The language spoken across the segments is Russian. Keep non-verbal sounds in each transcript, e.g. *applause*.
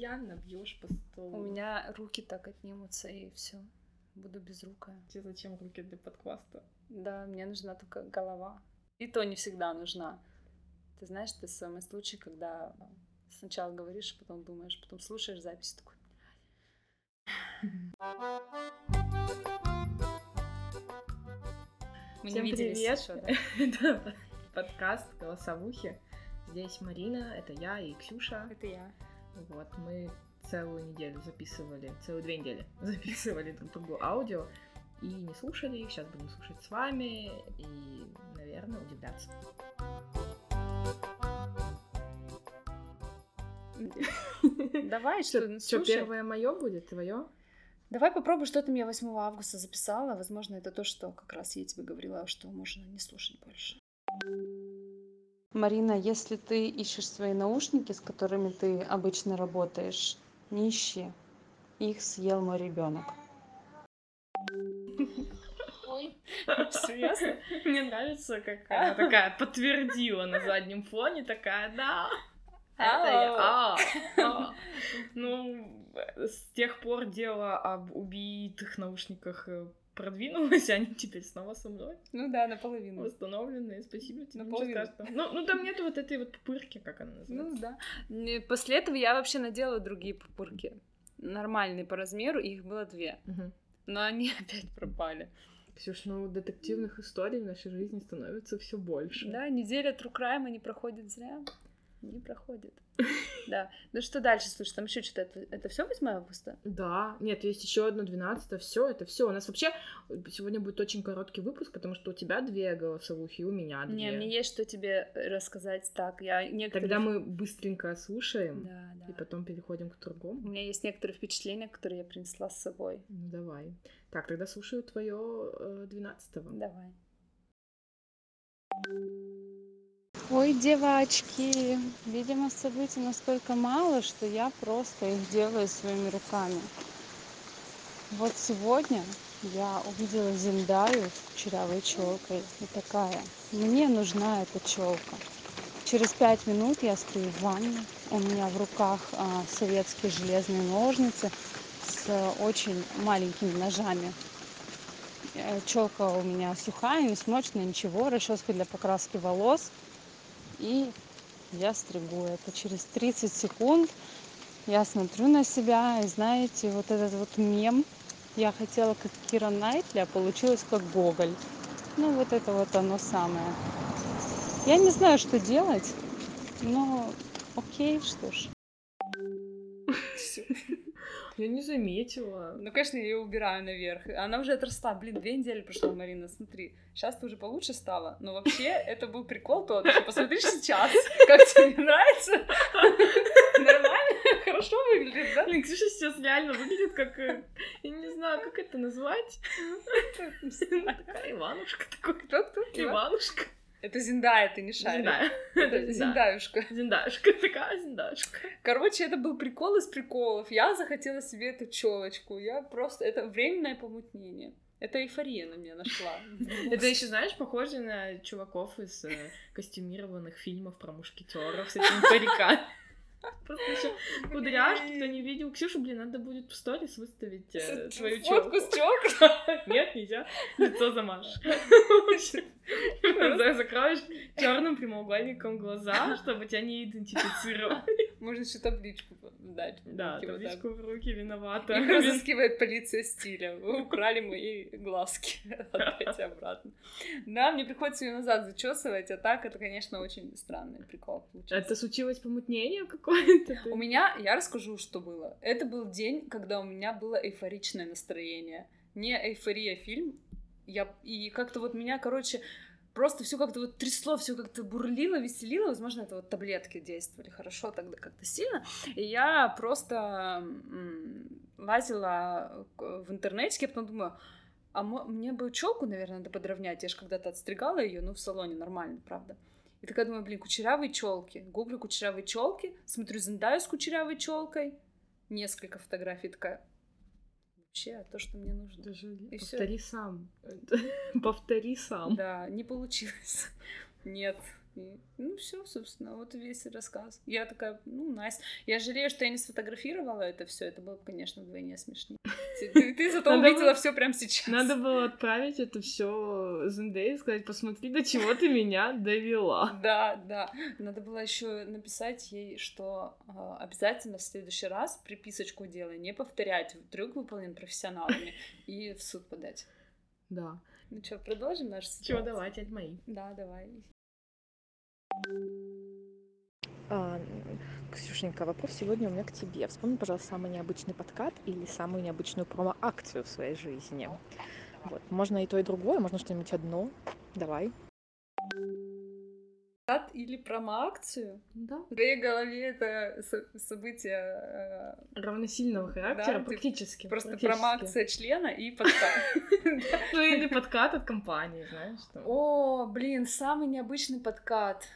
постоянно бьешь по столу. У меня руки так отнимутся, и все. Буду безрукая. Тебе зачем руки для подкаста? Да, мне нужна только голова. И то не всегда нужна. Ты знаешь, ты самый случай, когда сначала говоришь, потом думаешь, потом слушаешь запись такой. Мы Всем не виделись привет. еще, да? *laughs* Это подкаст «Голосовухи». Здесь Марина, это я, и Ксюша. Это я. Вот, мы целую неделю записывали, целую две недели *laughs* записывали друг другу аудио и не слушали их. Сейчас будем слушать с вами и, наверное, удивляться. Давай, что Что, первое мое будет, твое? Давай попробуй, что ты мне 8 августа записала. Возможно, это то, что как раз я тебе говорила, что можно не слушать больше. Марина, если ты ищешь свои наушники, с которыми ты обычно работаешь, не ищи. Их съел мой ребенок. Ой, все ясно. *laughs* Мне нравится, как она такая подтвердила на заднем фоне, такая, да, это я. А, *laughs* а. Ну, с тех пор дело об убитых наушниках продвинулось, они теперь снова со мной. Ну да, наполовину. Восстановленные, спасибо тебе. Наполовину. Ну, ну там нету вот этой вот пупырки, как она называется. Ну да. После этого я вообще надела другие пупырки. Нормальные по размеру, их было две. Угу. Но они *laughs* опять пропали. Ксюш, ну детективных историй в нашей жизни становится все больше. Да, неделя True Crime не проходит зря не проходит. *laughs* Да. Ну что дальше, слушай, там еще что-то. Это, это все 8 августа? Да. Нет, есть еще одно 12 все, это все. У нас вообще сегодня будет очень короткий выпуск, потому что у тебя две голосовухи, у меня две. Не, мне есть что тебе рассказать. Так, я некоторые... Тогда мы быстренько слушаем, да, да. и потом переходим к другому. У меня есть некоторые впечатления, которые я принесла с собой. Ну, давай. Так, тогда слушаю твое 12 -го. Давай. Ой, девочки, видимо, событий настолько мало, что я просто их делаю своими руками. Вот сегодня я увидела Зиндаю с кучерявой челкой и такая, мне нужна эта челка. Через пять минут я стою в ванне, у меня в руках а, советские железные ножницы с очень маленькими ножами. Э, челка у меня сухая, не смоченная, ничего, расческа для покраски волос – и я стригу это. Через 30 секунд я смотрю на себя и знаете вот этот вот мем. Я хотела как кира найтли а получилось как гоголь. Ну вот это вот оно самое. Я не знаю что делать но окей что ж я не заметила. Ну, конечно, я ее убираю наверх. Она уже отросла. Блин, две недели прошло, Марина, смотри. Сейчас ты уже получше стала. Но вообще, это был прикол тот. Посмотри сейчас. Как тебе нравится? Нормально? Хорошо выглядит, да? Блин, Ксюша сейчас реально выглядит как... Э, я не знаю, как это назвать. Такая Иванушка такой. Кто-кто? Иванушка. Это Зиндая, ты не шаришь. Зиндая. Это Зиндаюшка. Зиндаюшка, *laughs* такая Зиндаюшка. Короче, это был прикол из приколов. Я захотела себе эту челочку. Я просто... Это временное помутнение. Это эйфория на меня нашла. *laughs* Это еще, знаешь, похоже на чуваков из э, костюмированных фильмов про мушкетеров с этими париками. *laughs* Просто еще кудряшки, кто не видел. Ксюша, блин, надо будет в сторис выставить э, свою челку. с челкой? Нет, нельзя. Лицо замажешь. Закроешь черным прямоугольником глаза, чтобы тебя не идентифицировали. Можно еще табличку дать. Да, табличку в руки виновата. Их разыскивает полиция стиля. Вы украли мои глазки. *laughs* Отдайте обратно. Да, мне приходится ее назад зачесывать, а так это, конечно, очень странный прикол. Это случилось помутнение какое-то? У меня, я расскажу, что было. Это был день, когда у меня было эйфоричное настроение. Не эйфория фильм, я и как-то вот меня, короче, просто все как-то вот трясло, все как-то бурлило, веселило. Возможно, это вот таблетки действовали хорошо тогда как-то сильно. И я просто лазила в интернете, я потом думаю, а мне бы челку, наверное, надо подровнять. Я же когда-то отстригала ее, ну, в салоне нормально, правда. И такая думаю, блин, кучерявые челки. Гуглю кучерявые челки, смотрю Зендаю с кучерявой челкой. Несколько фотографий, такая, вообще то, что мне нужно. Даже и повтори всё. сам. *laughs* повтори сам. Да, не получилось. *laughs* Нет, И, ну, все, собственно, вот весь рассказ. Я такая, ну, найс. Я жалею, что я не сфотографировала это все. Это было бы, конечно, вдвойне смешнее. Ты, ты зато Надо увидела было... все прямо сейчас. Надо было отправить это все Зендей и сказать, посмотри, до чего ты меня довела. Да, да. Надо было еще написать ей, что э, обязательно в следующий раз приписочку делай, не повторять. Трюк выполнен профессионалами и в суд подать. Да. Ну что, продолжим наш Чего, давай, тять мои. Да, давай. А, Ксюшенька, вопрос сегодня у меня к тебе. Вспомни, пожалуйста, самый необычный подкат или самую необычную промо-акцию в своей жизни. Вот. Можно и то, и другое, можно что-нибудь одно. Давай. Подкат или промо-акцию? Да. В твоей голове это событие... Э, Равносильного характера, да, практически. Просто промо-акция члена и подкат. Ну или подкат от компании, знаешь. О, блин, самый необычный подкат.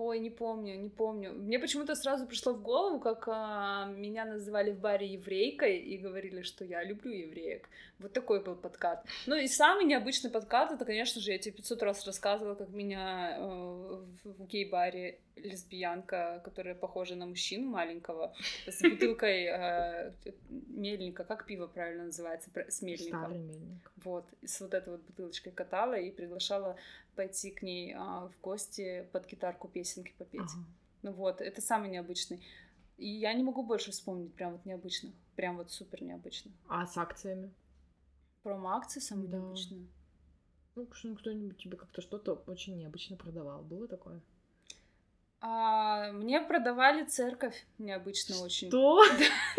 Ой, не помню, не помню. Мне почему-то сразу пришло в голову, как а, меня называли в баре еврейкой и говорили, что я люблю евреек. Вот такой был подкат. Ну и самый необычный подкат, это, конечно же, я тебе 500 раз рассказывала, как меня э, в гей-баре лесбиянка, которая похожа на мужчину маленького, с бутылкой э, мельника, как пиво правильно называется, с мельником. Старый мельник. Вот, с вот этой вот бутылочкой катала и приглашала пойти к ней а, в гости под гитарку песенки попеть. Ага. Ну вот, это самый необычный. И я не могу больше вспомнить прям вот необычных, прям вот супер необычных. А с акциями? Промо-акции самые да. необычные. Ну, кто-нибудь тебе как-то что-то очень необычно продавал. Было такое? А, мне продавали церковь необычно очень. Что?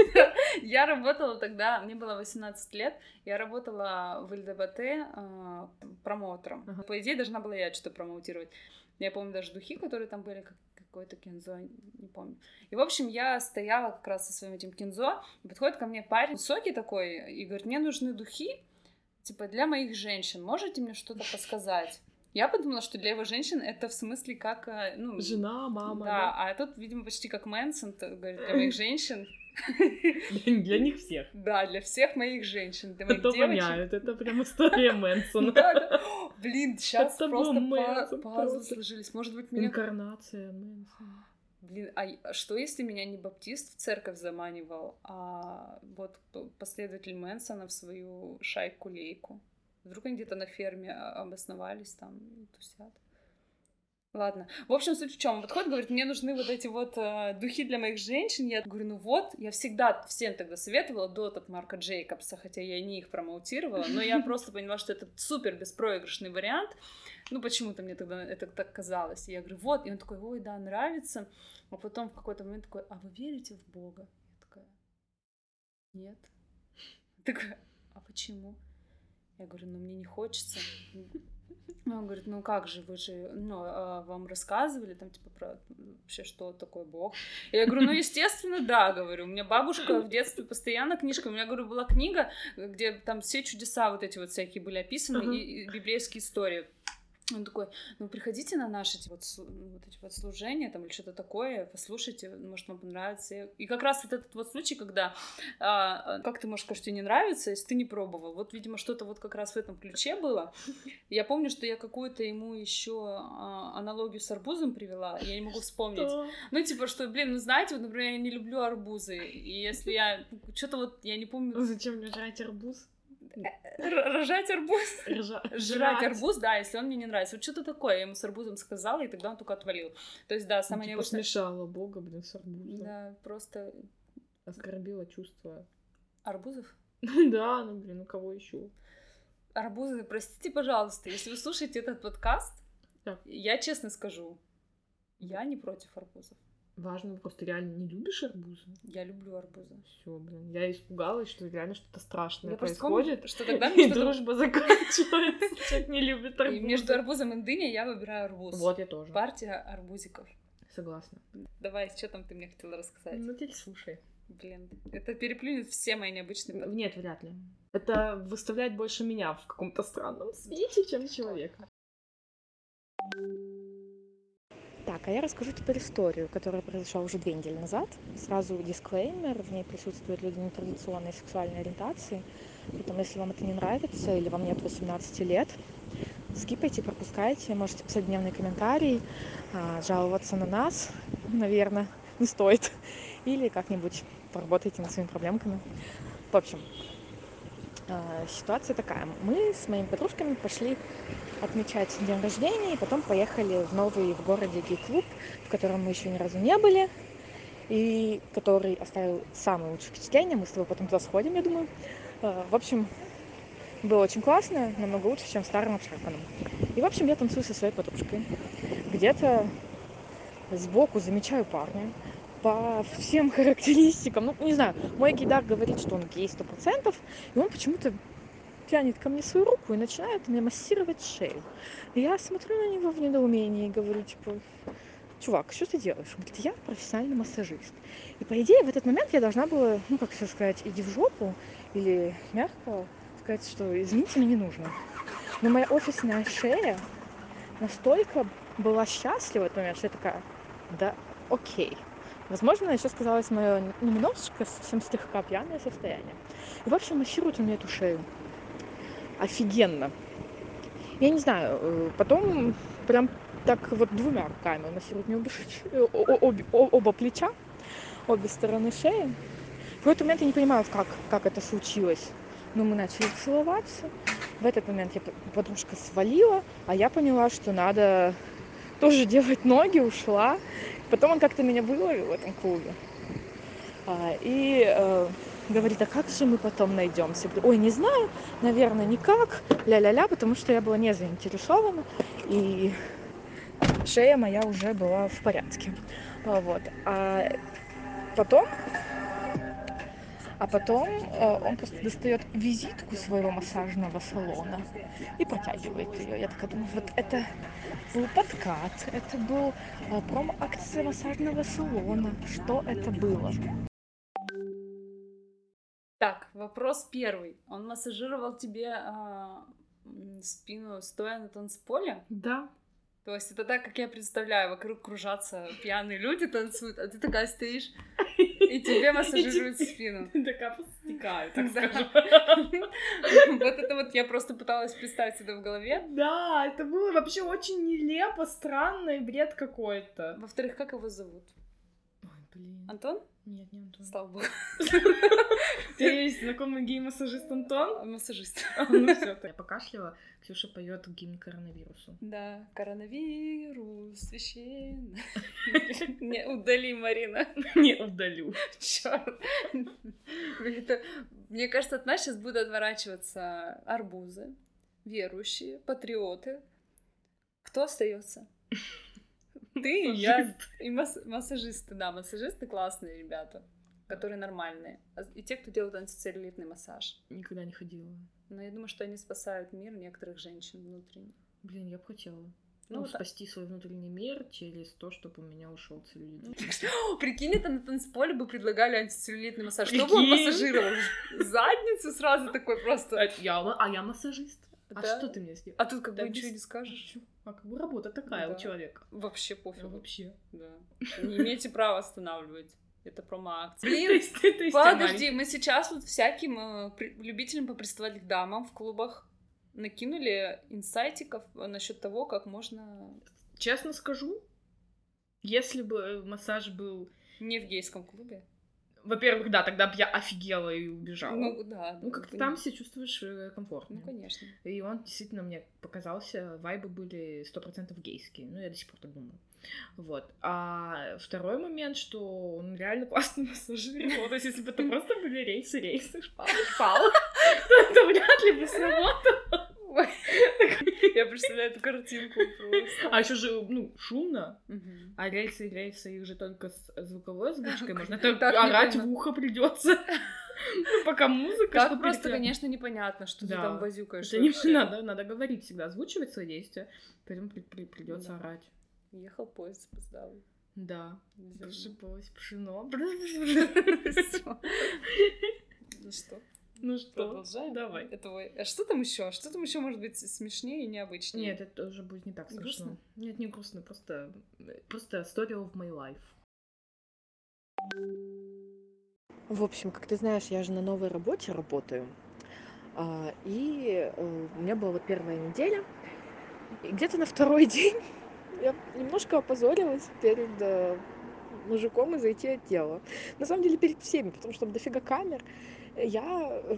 *laughs* Я работала тогда, мне было 18 лет, я работала в ЛДБТ э, промоутером. По идее, должна была я что-то промоутировать. Я помню даже духи, которые там были, как какой-то кинзо, не помню. И, в общем, я стояла как раз со своим этим кинзо, и подходит ко мне парень высокий такой, и говорит, мне нужны духи, типа, для моих женщин, можете мне что-то подсказать? Я подумала, что для его женщин это в смысле как... Э, ну, Жена, мама, да. да. а тут, видимо, почти как Мэнсон, говорит, для *laughs* моих женщин. Для них всех. Да, для всех моих женщин, для моих это девочек. это прям история Мэнсона. *laughs* Блин, сейчас просто пазлы сложились. Может быть, меня... Инкарнация Мэнсона. Блин, а что если меня не баптист в церковь заманивал, а вот последователь Мэнсона в свою шайку-лейку? Вдруг они где-то на ферме а, обосновались там и тусят. Ладно. В общем, суть в чем? Подходит, говорит, мне нужны вот эти вот э, духи для моих женщин. Я говорю, ну вот, я всегда всем тогда советовала до от Марка Джейкобса, хотя я не их промоутировала, но я *laughs* просто поняла, что это супер беспроигрышный вариант. Ну, почему-то мне тогда это так казалось. И я говорю, вот, и он такой, ой, да, нравится. А потом в какой-то момент такой, а вы верите в Бога? Я такая, нет. *laughs* Такая, а почему? Я говорю, ну мне не хочется. Он говорит, ну как же, вы же, ну, а вам рассказывали там, типа, про вообще, что такое Бог. Я говорю, ну, естественно, да, говорю. У меня бабушка в детстве постоянно книжка, у меня, говорю, была книга, где там все чудеса вот эти вот всякие были описаны, uh-huh. и, и библейские истории. Он такой, ну приходите на наши эти вот, вот эти вот служения там или что-то такое, послушайте, может вам понравится. И как раз вот этот вот случай, когда а, как ты можешь сказать, что тебе не нравится, если ты не пробовал. Вот, видимо, что-то вот как раз в этом ключе было. Я помню, что я какую-то ему еще а, аналогию с арбузом привела, я не могу вспомнить. Что? Ну типа, что, блин, ну знаете, вот, например, я не люблю арбузы, и если я что-то вот, я не помню... Зачем мне жрать арбуз? Рожать арбуз. Ржа... Жрать арбуз, да, если он мне не нравится. Вот что-то такое, я ему с арбузом сказала, и тогда он только отвалил. То есть, да, самое ну, необычное... смешала бога, блин, с арбузом. Да, просто... Оскорбила чувства. Арбузов? *laughs* да, ну, блин, у кого еще? Арбузы, простите, пожалуйста, если вы слушаете этот подкаст, я честно скажу, я не против арбузов. Важный вопрос, ты реально не любишь арбузы? Я люблю арбузы. Все, блин. Я испугалась, что реально что-то страшное я происходит. Помню, что тогда *laughs* и дружба заканчивается. *laughs* Человек не любит арбузы. И между арбузом и дыней я выбираю арбуз. Вот я тоже. Партия арбузиков. Согласна. Давай, что там ты мне хотела рассказать? Ну, теперь слушай. Блин, это переплюнет все мои необычные... Нет, вряд ли. Это выставляет больше меня в каком-то странном свете, чем человека. Так, а я расскажу теперь историю, которая произошла уже две недели назад. Сразу дисклеймер, в ней присутствуют люди нетрадиционной сексуальной ориентации. Поэтому, если вам это не нравится или вам нет 18 лет, скипайте, пропускайте, можете писать дневный комментарий, а, жаловаться на нас, наверное, не стоит. Или как-нибудь поработайте над своими проблемками. В общем, ситуация такая. Мы с моими подружками пошли отмечать день рождения и потом поехали в новый в городе гей-клуб, в котором мы еще ни разу не были и который оставил самое лучшее впечатление. Мы с тобой потом туда сходим, я думаю. А, в общем, было очень классно, намного лучше, чем в старом обшарпанном. И, в общем, я танцую со своей подружкой. Где-то сбоку замечаю парня по всем *laughs* характеристикам. Ну, не знаю, мой гейдар говорит, что он гей сто процентов, и он почему-то тянет ко мне свою руку и начинает мне массировать шею. И я смотрю на него в недоумении и говорю, типа, чувак, что ты делаешь? Он говорит, я профессиональный массажист. И по идее в этот момент я должна была, ну как сказать, иди в жопу или мягко сказать, что извините, мне не нужно. Но моя офисная шея настолько была счастлива в этот момент, что я такая, да, окей. Возможно, еще сказалось мое немножечко, совсем слегка пьяное состояние. И, в общем, массирует он мне эту шею. Офигенно. Я не знаю, э, потом прям так вот двумя руками он мне обе, обе, оба плеча, обе стороны шеи. В этот момент я не понимаю, как, как это случилось. Но мы начали целоваться. В этот момент я подружка свалила, а я поняла, что надо тоже делать ноги, ушла. Потом он как-то меня выловил в этом клубе. А, и э, говорит, а как же мы потом найдемся? Ой, не знаю, наверное, никак, ля-ля-ля, потому что я была не заинтересована. И шея моя уже была в порядке. А, вот. А потом, а потом э, он просто достает визитку своего массажного салона и протягивает ее. Я такая думаю, вот это был подкат, это был э, промо-акция массажного салона. Что это было? Так, вопрос первый. Он массажировал тебе а, спину стоя на танцполе? Да. То есть это так, как я представляю, вокруг кружатся пьяные люди танцуют, а ты такая стоишь, и тебе массажируют спину. *laughs* Такая постекаю, так скажем. *laughs* Вот это вот я просто пыталась представить это в голове. Да, это было вообще очень нелепо, странно и бред какой-то. Во-вторых, как его зовут? Ой, блин. Антон? Нет, не Антон. Слава богу. *laughs* У тебя есть знакомый гей-массажист Антон? Массажист. *laughs* Ну все, я покашляла. Ксюша поет гимн коронавирусу. Да, коронавирус, священный. *laughs* Не, удали, Марина. Не удалю. Черт. Мне кажется, от нас сейчас будут отворачиваться арбузы, верующие, патриоты. Кто остается? *laughs* Ты и я. И масс- массажисты, да, массажисты классные ребята, которые нормальные. А И те, кто делает антицеллюлитный массаж. Никогда не ходила. Но я думаю, что они спасают мир некоторых женщин внутренне. Блин, я бы хотела. Ну, Ну, вот так. спасти свой внутренний мир через то, чтобы у меня ушел целлюлит. *laughs* Прикинь, это на танцполе бы предлагали антицеллюлитный массаж. Что бы он массажировал? Задницу сразу такой просто. А я, а я массажист. А Да. что ты мне сделал? А тут как Да бы ничего не скажешь. А как бы работа такая Да. у человека. Вообще Ну, пофиг. вообще. Да. Не имеете права останавливать. Это промо-акция. Блин, *laughs* подожди, мы сейчас вот всяким э, любителям поприставать к дамам в клубах накинули инсайтиков насчет того, как можно Честно скажу, если бы массаж был... не в гейском клубе. Во-первых, да, тогда бы я офигела и убежала. Ну, Ну да. как-то бы там себя чувствуешь э, комфортно. Ну, конечно. И он действительно мне показался, вайбы были сто процентов гейские. Ну, я до сих пор так думаю. Вот. А второй момент, что он реально классно *laughs* массажировал. То есть, если бы это *laughs* просто были рейсы, рейсы, шпалы, шпалы, *laughs* то это вряд ли бы сработало. Я представляю эту картинку просто. А еще же, ну, шумно. А рельсы и рельсы их же только с звуковой озвучкой. Можно *laughs* так орать в ухо придется. Ну, пока музыка. Так просто, конечно, непонятно, что ты Да. там базюкаешь. Это не *laughs* надо, надо говорить всегда, озвучивать свои действия. Поэтому придется Да. орать. Ехал поезд запоздалый. Да. Посыпалось пшено. *laughs* Ну что, Ну что, продолжаем? давай. Это А что там еще? Что там еще может быть смешнее и необычнее? Нет, это уже будет не так смешно. Грустно? Нет, не грустно, просто, просто story of my life. В общем, как ты знаешь, я же на новой работе работаю. А, И э, у меня была вот первая неделя. И где-то на второй *laughs* день я немножко опозорилась перед э, мужиком из IT-отдела. На самом деле перед всеми, потому что там дофига камер. Я э,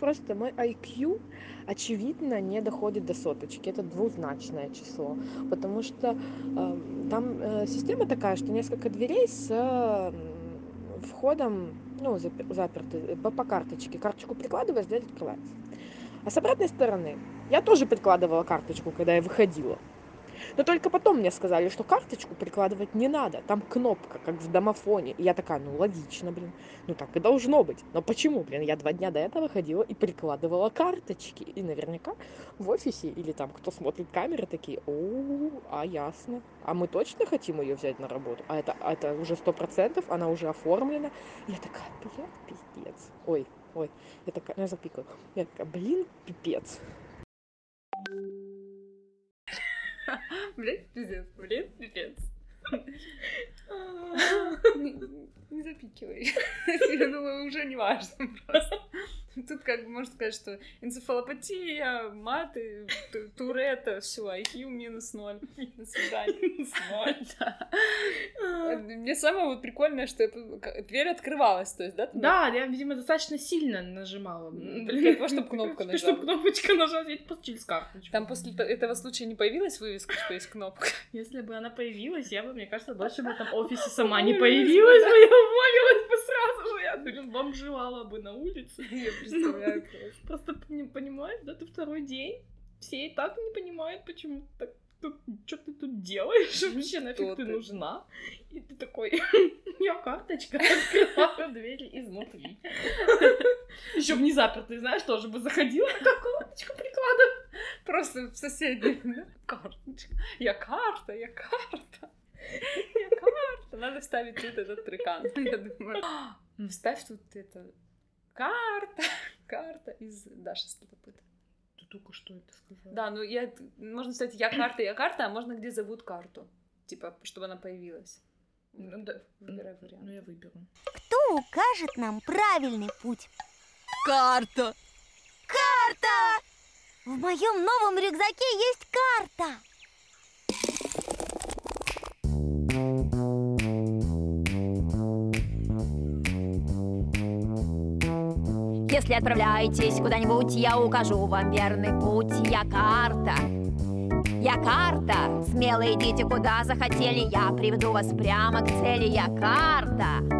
просто мой IQ, очевидно, не доходит до соточки. Это двузначное число. Потому что э, там э, система такая, что несколько дверей с э, входом, ну, заперты по, по карточке. Карточку прикладываешь, дверь открывается. А с обратной стороны я тоже прикладывала карточку, когда я выходила. Но только потом мне сказали, что карточку прикладывать не надо. Там кнопка, как в домофоне. И я такая, ну логично, блин. Ну так и должно быть. Но почему, блин? Я два дня до этого ходила и прикладывала карточки. И наверняка в офисе или там кто смотрит камеры такие, о, а ясно. А мы точно хотим ее взять на работу? А это, а это уже сто процентов, она уже оформлена. Я такая, блин, пиздец. Ой, ой, я такая, ну, я запикаю. Я такая, блин, пипец. Блин, пиздец, блин, пипец. Не запикивай. Я думаю, уже не важно просто. Тут как бы можно сказать, что энцефалопатия, маты, туретта, все, IQ минус ноль. *laughs* До свидания. Минус ноль, *laughs* да. Мне самое вот прикольное, что дверь открывалась, то есть, да? Да, я, видимо, достаточно сильно нажимала. Для того, чтобы кнопка нажала. Чтобы кнопочка нажать, ведь через карточку. Там после этого случая не появилась вывеска, что есть кнопка? *laughs* Если бы она появилась, я бы, мне кажется, больше бы там офисе сама не появилась бы, я уволилась бы сразу же, я, блин, бомжевала бы на улице представляю *laughs* просто. Понимаешь, да, ты второй день, все и так не понимают, почему так тут, что ты тут делаешь? Вообще нафиг ты, нужна? И ты такой, *laughs* я карточка, *laughs* открываю двери изнутри. Еще в незапертый, знаешь, тоже бы заходила, как карточку прикладываю. Просто в соседнюю, карточка. Я карта, я карта. Я карта. Надо вставить тут этот трекан, я думаю. *gasps* Вставь тут это карта, *laughs* карта из Даши Следопыта. Ты только что это сказала. Да, ну я, можно сказать, я карта, я карта, а можно где зовут карту. Типа, чтобы она появилась. Ну, да, выбирай вариант. Ну, я выберу. Кто укажет нам правильный путь? Карта! Карта! В моем новом рюкзаке есть карта! Если отправляетесь куда-нибудь, я укажу вам верный путь. Я карта. Я карта. Смело идите куда захотели, я приведу вас прямо к цели. Я карта.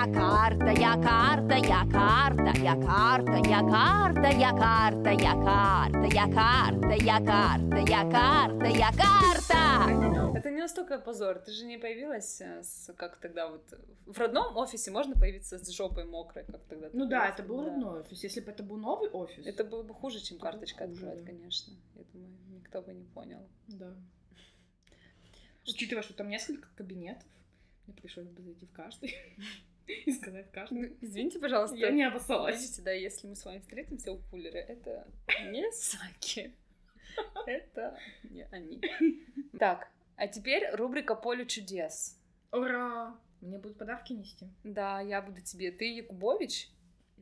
Я карта, я карта, я карта, я карта, я карта, я карта, я карта, я карта, я карта, я карта, я карта. Это не настолько позор. Ты же не появилась э, с, как тогда вот в родном офисе можно появиться с жопой мокрой, как тогда. Ну да, это был родной офис. Если бы это был новый офис, это было бы хуже, чем карточка открывать, конечно. Я думаю, никто бы не понял. Да. Учитывая, что там несколько кабинетов, мне пришлось бы зайти в каждый. *laughs* и сказать каждому. Ну, извините, пожалуйста. Я не обоссалась. Видите, да, если мы с вами встретимся у кулера, это не *laughs* Саки. Это не они. Так, а теперь рубрика «Поле чудес». Ура! Мне будут подарки нести? Да, я буду тебе. Ты Якубович?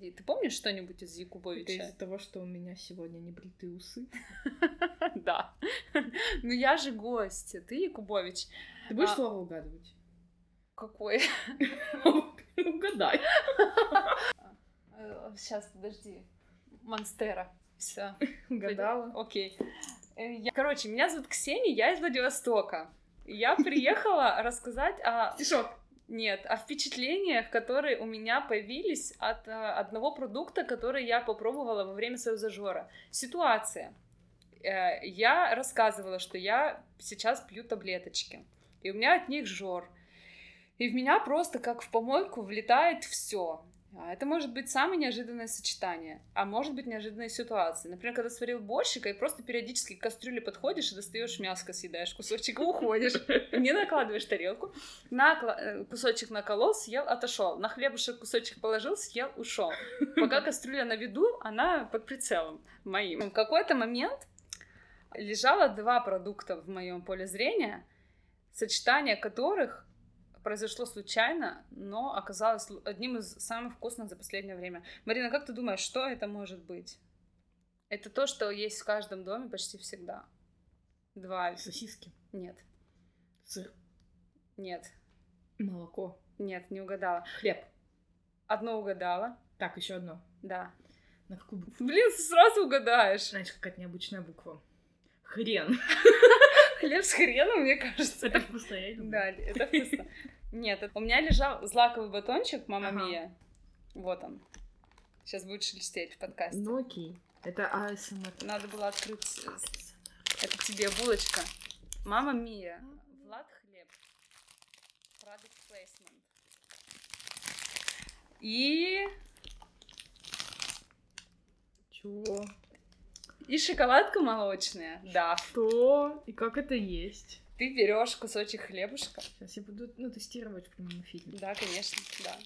Ты помнишь что-нибудь из Якубовича? Это из того, что у меня сегодня не бритые усы? *laughs* Да. Ну я же гость, ты Якубович. Ты будешь а слово угадывать? Какой? *laughs* Угадай. Сейчас, подожди. Монстера. Все. *laughs* Угадала. Окей. Э, короче, меня зовут Ксения, я из Владивостока. Я приехала *laughs* рассказать о... Стишок. Нет, о впечатлениях, которые у меня появились от э, одного продукта, который я попробовала во время своего зажора. Ситуация. Э, я рассказывала, что я сейчас пью таблеточки, и у меня от них жор. И в меня просто как в помойку влетает все. А это может быть самое неожиданное сочетание, а может быть неожиданная ситуация. Например, когда сварил борщика и просто периодически к кастрюле подходишь и достаешь мяско, съедаешь кусочек уходишь. Не накладываешь тарелку, на э, кусочек наколол, съел, отошел. На хлебушек кусочек положил, съел, ушел. Пока кастрюля на виду, она под прицелом моим. В какой-то момент лежало два продукта в моем поле зрения, сочетание которых произошло случайно, но оказалось одним из самых вкусных за последнее время. Марина, как ты думаешь, что это может быть? Это то, что есть в каждом доме почти всегда. Два. Сосиски. Нет. Сыр. Нет. Молоко. Нет, не угадала. Хлеб. Одно угадала. Так, еще одно. Да. На какую букву? Блин, сразу угадаешь. Знаешь, какая-то необычная буква. Хрен. *laughs* Хлеб с хреном, мне кажется. Это вкусно, я люблю. Да, это вкусно. Нет, это- у меня лежал злаковый батончик, мама Ага. Мия. Вот он. Сейчас будет шелестеть в подкасте. Ну окей. Это АСМР. Надо было открыть... э, Это тебе булочка. Мама Мия. Влад Хлеб. Product placement. И... Чего? И шоколадка молочная. Да. Что? И как это есть? Ты берешь кусочек хлебушка. Сейчас я буду, ну, тестировать в прямом эфире. Да, конечно, да.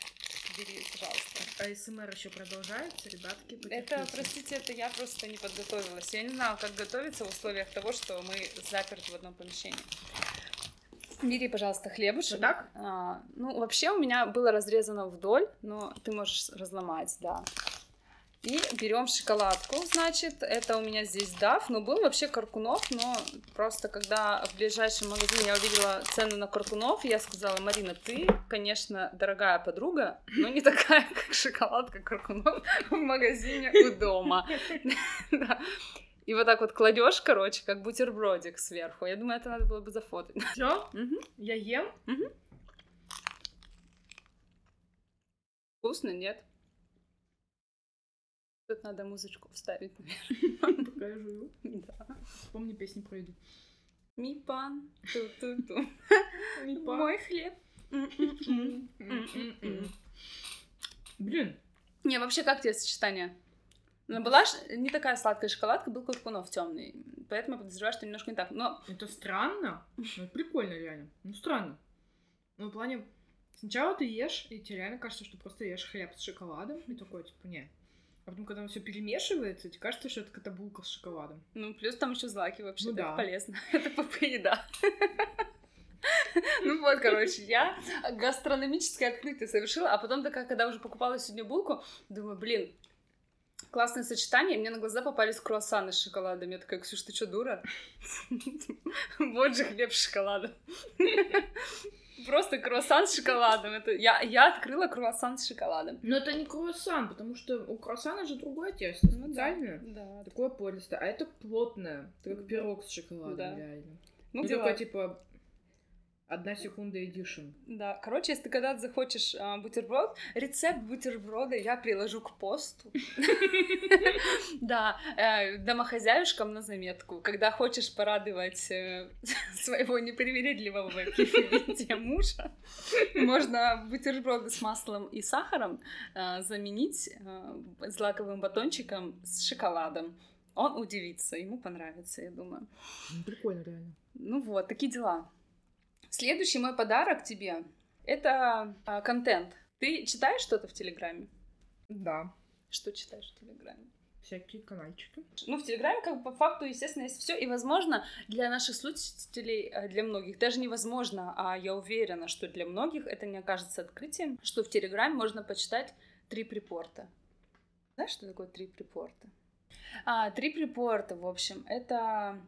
Бери, пожалуйста. АСМР еще продолжается, ребятки. Это, простите, это я просто не подготовилась. Я не знала, как готовиться в условиях того, что мы заперты в одном помещении. Бери, пожалуйста, хлебушек. Вот так? А, ну, вообще у меня было разрезано вдоль, но ты можешь разломать, да. И берем шоколадку, значит, это у меня здесь дав, но был вообще Каркунов, но просто когда в ближайшем магазине я увидела цену на Каркунов, я сказала, Марина, ты, конечно, дорогая подруга, но не такая, *laughs* как шоколадка Каркунов в магазине у дома. *laughs* И вот так вот кладешь, короче, как бутербродик сверху. Я думаю, это надо было бы зафотать. *laughs* Все? Я ем? Вкусно, нет? Тут надо музычку вставить, наверное. *laughs* Покажу. Да. Вспомни песни про еду. Мипан, ту-ту-ту. Мой хлеб. Блин, Не, вообще, как тебе сочетание? Ну, была не такая сладкая шоколадка, был Куркунов темный. Поэтому я подозреваю, что немножко не так. Но это странно. Ну, это прикольно реально. Ну, странно. Ну, в плане, сначала ты ешь, и тебе реально кажется, что просто ешь хлеб с шоколадом, и такой, типа, не. А потом, когда все перемешивается, тебе кажется, что это какая-то булка с шоколадом. Ну, плюс там еще злаки вообще, Ну это да. полезно. *laughs* Это ПП-еда. *laughs* Ну вот, короче, я гастрономическое открытие совершила, а потом такая, когда уже покупала сегодня булку, думаю, блин, классное сочетание, мне на глаза попались круассаны с шоколадом. Я такая, Ксюш, ты что, дура? *laughs* Вот же хлеб с шоколадом. Просто круассан с шоколадом. Это я, я открыла круассан с шоколадом. Но это не круассан, потому что у круассана же другое тесто, Ну да. Да. Такое пористое, а это плотное, это как пирог с шоколадом, Да. реально. Ну, Ну, такой, типа, одна секунда эдишн. Да, короче, если ты когда захочешь а, бутерброд, рецепт бутерброда я приложу к посту. *laughs* Да, э, домохозяюшкам на заметку. Когда хочешь порадовать э, *laughs* своего непривередливого *laughs* мужа, можно бутерброды с маслом и сахаром э, заменить злаковым батончиком с шоколадом. Он удивится, ему понравится, я думаю. Прикольно, реально. Ну вот, такие дела. Следующий мой подарок тебе — это а, контент. Ты читаешь что-то в Телеграме? Да, Что читаешь в Телеграме? всякие канальчики. Ну, в Телеграме, как бы, по факту, естественно, есть все. И, возможно, для наших слушателей, э, для многих, даже невозможно, а я уверена, что для многих это не окажется открытием, что в Телеграме можно почитать три припорта. Знаешь, что такое три припорта? А, три припорта, в общем, это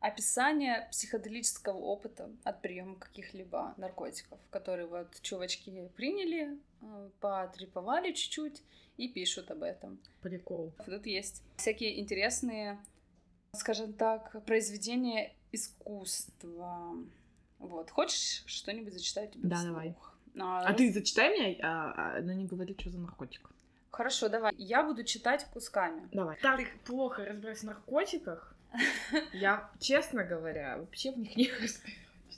описание психоделического опыта от приема каких-либо наркотиков, которые вот чувачки приняли, э, потреповали чуть-чуть и пишут об этом. Прикол. Тут есть всякие интересные, скажем так, произведения искусства. Вот. Хочешь что-нибудь зачитать тебе Да, вслух? давай. А, А ты зачитай мне, а, а, но не говори, что за наркотик. Хорошо, давай. Я буду читать кусками. Давай. Так плохо разбираюсь в наркотиках. Я, честно говоря, вообще в них не разбираюсь.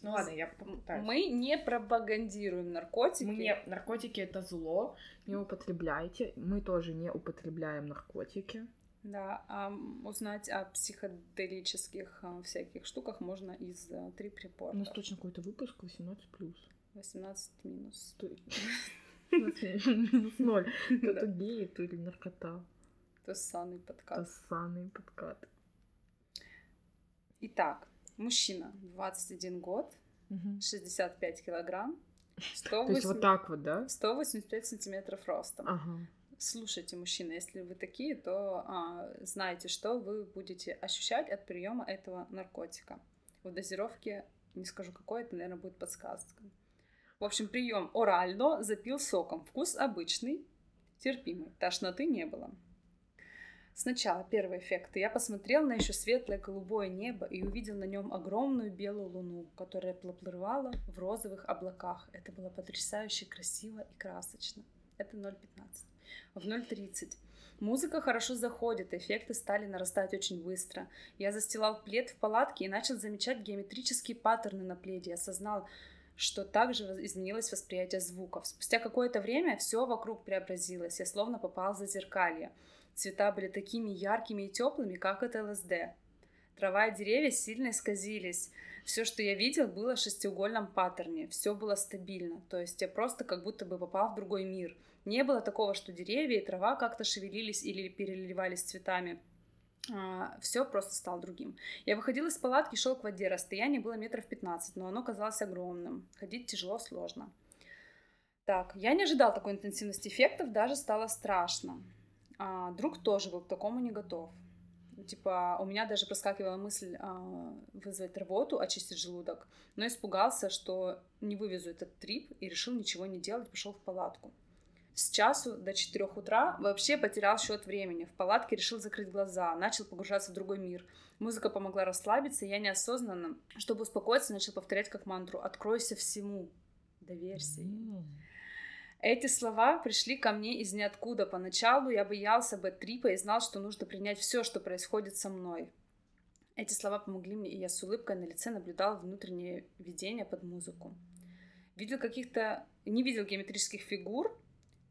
Ну ладно, я попытаюсь. Мы не пропагандируем наркотики. Мы не- наркотики это зло, не употребляйте. Мы тоже не употребляем наркотики. Да, а узнать о психоделических а, всяких штуках можно из а, три У припорта. нас точно какой-то выпуск 18 плюс. 18 минус. Минус ноль. *laughs* То геи, то или наркота. То ссаный подкаст. Тосанный подкат. Итак, мужчина, 21 год, 65 килограмм, То есть 108 вот так вот, да? 185 сантиметров ростом. Ага. слушайте, мужчины, если вы такие, то а, знайте, что вы будете ощущать от приема этого наркотика. В дозировке, не скажу какой, это, наверное, будет подсказка. В общем, прием орально запил соком. Вкус обычный, терпимый. Тошноты не было. Сначала первый эффект. Я посмотрел на еще светлое голубое небо и увидел на нем огромную белую луну, которая плыла в розовых облаках. Это было потрясающе красиво и красочно. Это 0.15. В 0.30 Музыка хорошо заходит, эффекты стали нарастать очень быстро. Я застилал плед в палатке и начал замечать геометрические паттерны на пледе. Осознал, что также изменилось восприятие звуков. Спустя какое-то время все вокруг преобразилось. Я словно попал за зеркалье. Цвета были такими яркими и теплыми, как это ЛСД. Трава и деревья сильно исказились. Все, что я видел, было в шестиугольном паттерне. Все было стабильно. То есть я просто как будто бы попал в другой мир — не было такого, что деревья и трава как-то шевелились или переливались цветами. А, все просто стало другим. Я выходила из палатки, шел к воде. Расстояние было метров 15, но оно казалось огромным. Ходить тяжело, сложно. Так, я не ожидал такой интенсивности эффектов, даже стало страшно. А, друг тоже был к такому не готов. Типа, у меня даже проскакивала мысль а, вызвать рвоту, очистить желудок, но испугался, что не вывезу этот трип и решил ничего не делать, пошел в палатку с часу до 4 утра вообще потерял счет времени. В палатке решил закрыть глаза, начал погружаться в другой мир. Музыка помогла расслабиться, и я неосознанно, чтобы успокоиться, начал повторять как мантру «Откройся всему, доверься». Mm. Эти слова пришли ко мне из ниоткуда. Поначалу я боялся бэт-трипа и знал, что нужно принять все, что происходит со мной. Эти слова помогли мне, и я с улыбкой на лице наблюдал внутреннее видение под музыку. Видел каких-то... Не видел геометрических фигур,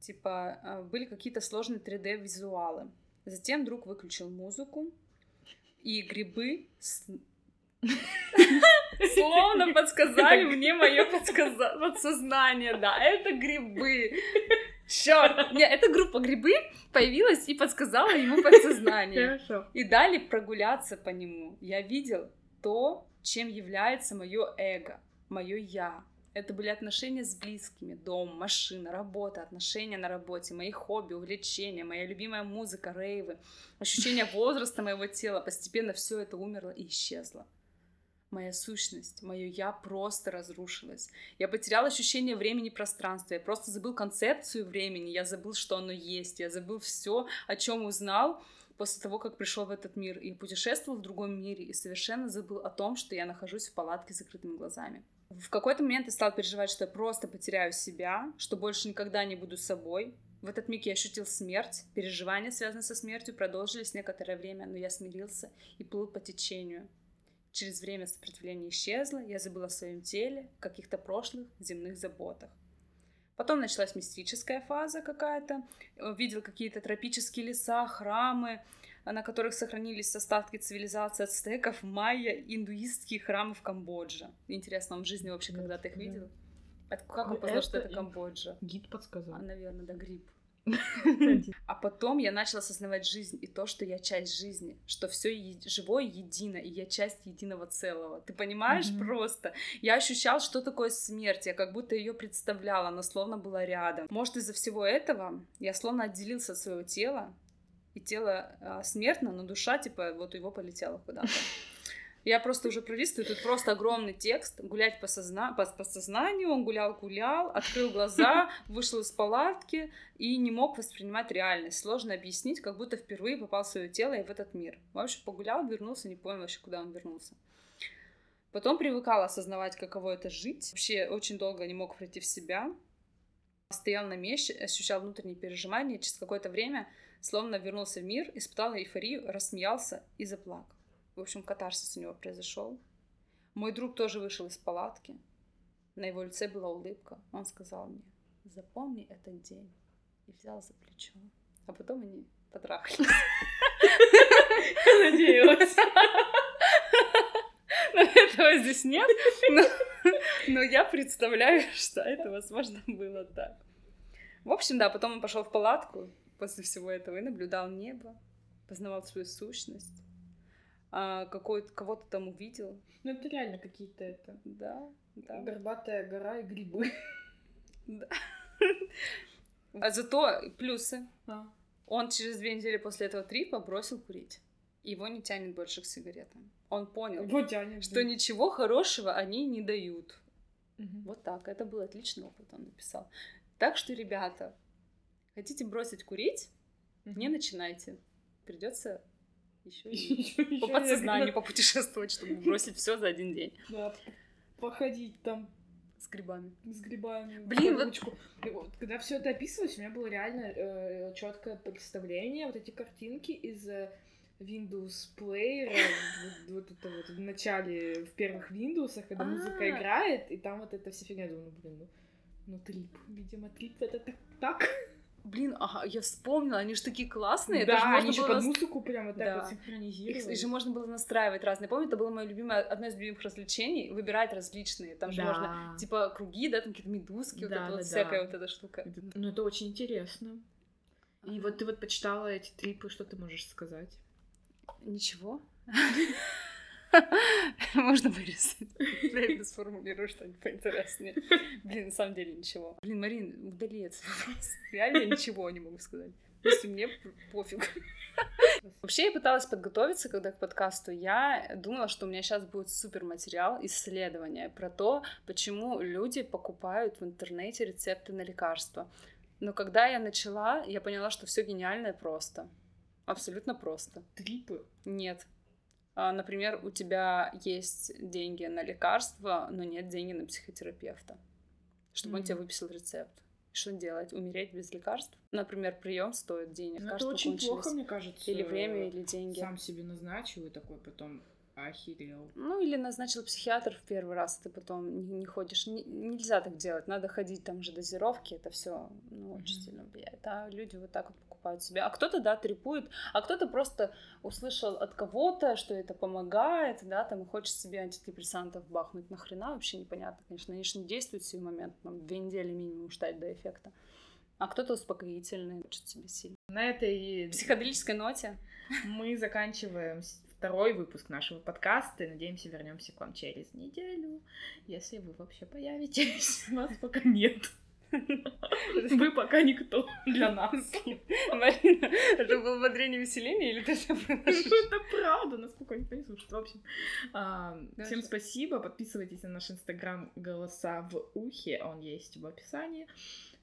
Типа, а, были какие-то сложные 3D-визуалы. Затем друг выключил музыку, и грибы *laughs* словно *laughs* подсказали мне мое *laughs* подсознание. Да, это грибы. *laughs* Черт! Не, эта группа грибы появилась и подсказала ему подсознание. Хорошо. И дали прогуляться по нему. Я видел то, чем является мое эго, мое я. Это были отношения с близкими, дом, машина, работа, отношения на работе, мои хобби, увлечения, моя любимая музыка, рейвы, ощущение возраста моего тела. Постепенно все это умерло и исчезло. Моя сущность, мое я просто разрушилась. Я потерял ощущение времени и пространства. Я просто забыл концепцию времени. Я забыл, что оно есть. Я забыл все, о чем узнал после того, как пришел в этот мир. И путешествовал в другом мире. И совершенно забыл о том, что я нахожусь в палатке с закрытыми глазами. В какой-то момент я стал переживать, что я просто потеряю себя, что больше никогда не буду собой. В этот миг я ощутил смерть. Переживания, связанные со смертью, продолжились некоторое время, но я смирился и плыл по течению. Через время сопротивление исчезло, я забыла о своем теле, каких-то прошлых земных заботах. Потом началась мистическая фаза какая-то. Видел какие-то тропические леса, храмы, на которых сохранились остатки цивилизации ацтеков, майя, индуистские храмы в Камбодже. Интересно, он в жизни вообще когда-то их видел? Как он познал, что это Камбоджа? Гид подсказал. А, наверное, да, гриб. *laughs* А потом я начала осознавать жизнь и то, что я часть жизни, что все живое едино, и я часть единого целого. Ты понимаешь mm-hmm. просто? Я ощущал, что такое смерть, я как будто ее представляла, она словно была рядом. Может, из-за всего этого я словно отделился от своего тела, и тело а, смертно, но душа, типа, вот его полетела куда-то. *laughs* Я просто уже пролистываю, тут просто огромный текст, гулять по, созна... по, по сознанию, он гулял-гулял, открыл глаза, *laughs* вышел из палатки и не мог воспринимать реальность. Сложно объяснить, как будто впервые попал в свое тело и в этот мир. В общем, погулял, вернулся, не понял вообще, куда он вернулся. Потом привыкал осознавать, каково это жить. Вообще очень долго не мог прийти в себя. Стоял на месте, ощущал внутренние переживания. Через какое-то время словно вернулся в мир, испытал эйфорию, рассмеялся и заплакал. В общем, катарсис у него произошел. Мой друг тоже вышел из палатки. На его лице была улыбка. Он сказал мне, запомни этот день. И взял за плечо. А потом они потрахались. Надеялась. *laughs* Но этого здесь нет. Но, но я представляю, что это, возможно, было так. В общем, да, потом он пошел в палатку после всего этого и наблюдал небо, познавал свою сущность а, какой кого-то там увидел. Ну, это реально какие-то это. Да, да. Горбатая гора и грибы. Да. А зато плюсы. А. Он через две недели после этого трипа бросил курить. Его не тянет больше к сигаретам. Он понял, Вот тянет. что ничего хорошего они не дают. Мгм. Вот так. Это был отличный опыт, он написал. Так что, ребята, хотите бросить курить, не начинайте. Придется еще Ещё- по подсознанию попутешествовать, чтобы *laughs* бросить все за один день да, походить там с грибами. с грибами. Блин, вот-. И вот Когда все это описывалось, у меня было реально четкое представление, вот эти картинки из э, Windows Player, вот, вот это вот в начале, в первых Windows, когда музыка А. играет, и там вот эта вся фигня, думаю, ну, блин, ну, ну трип, видимо, трип это так, так. Блин, ага, я вспомнила, они же такие классные. это да, же можно они еще под нас- музыку прям вот так Да. вот синхронизировали. их же можно было настраивать разные. Помню, это было мое любимое, одно из любимых развлечений, выбирать различные. Там же можно, типа, круги, да, там какие-то медузки, вот Да, это вот да, всякая да. вот эта штука. Ну, это очень интересно. И вот ты вот почитала эти трипы, что ты можешь сказать? Ничего. *laughs* Можно вырезать. Я сформулирую что-нибудь поинтереснее. Блин, на самом деле ничего. Блин, Марин, удали этот вопрос. Реально ничего не могу сказать. Если мне пофиг. Вообще, я пыталась подготовиться, когда к подкасту. Я думала, что у меня сейчас будет супер материал, исследования про то, почему люди покупают в интернете рецепты на лекарства. Но когда я начала, я поняла, что все гениальное просто. Абсолютно просто. Трипы? Нет. А, Например, у тебя есть деньги на лекарства, но нет денег на психотерапевта, чтобы он тебе выписал рецепт. Что делать? Умереть без лекарств? Например, прием стоит денег. Ну, это очень кончились. плохо, мне кажется. Или время, или деньги. Сам себе назначил и такой потом охерел. Ну, или назначил психиатр в первый раз, ты потом не, не ходишь. Не- нельзя так делать. Надо ходить там же дозировки. Это все ну, очень Мгм. сильно влияет. А люди вот так вот покупают себе. А кто-то, да, трепует, а кто-то просто услышал от кого-то, что это помогает, да, там и хочет себе антидепрессантов бахнуть. Нахрена вообще непонятно, конечно. Они же не действуют в сей момент. Нам две недели минимум ждать до эффекта. А кто-то успокоительный, хочет себе сильно. На этой психоделической ноте мы заканчиваем второй выпуск нашего подкаста и надеемся вернемся к вам через неделю, если вы вообще появитесь. *laughs* Нас пока нет. *laughs* Вы пока никто для нас. *laughs* Марина, это было бодрение веселение или ты это Ну, Это правда, насколько никто не слушает. В общем, а, всем спасибо. Подписывайтесь на наш инстаграм «Голоса в ухе». Он есть в описании.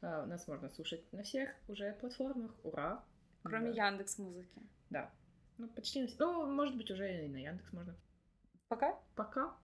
А, Нас можно слушать на всех уже платформах. Ура! Кроме. Яндекс Музыки. Да. Ну, почти на... Ну, может быть, уже и на Яндекс можно. Пока. Пока.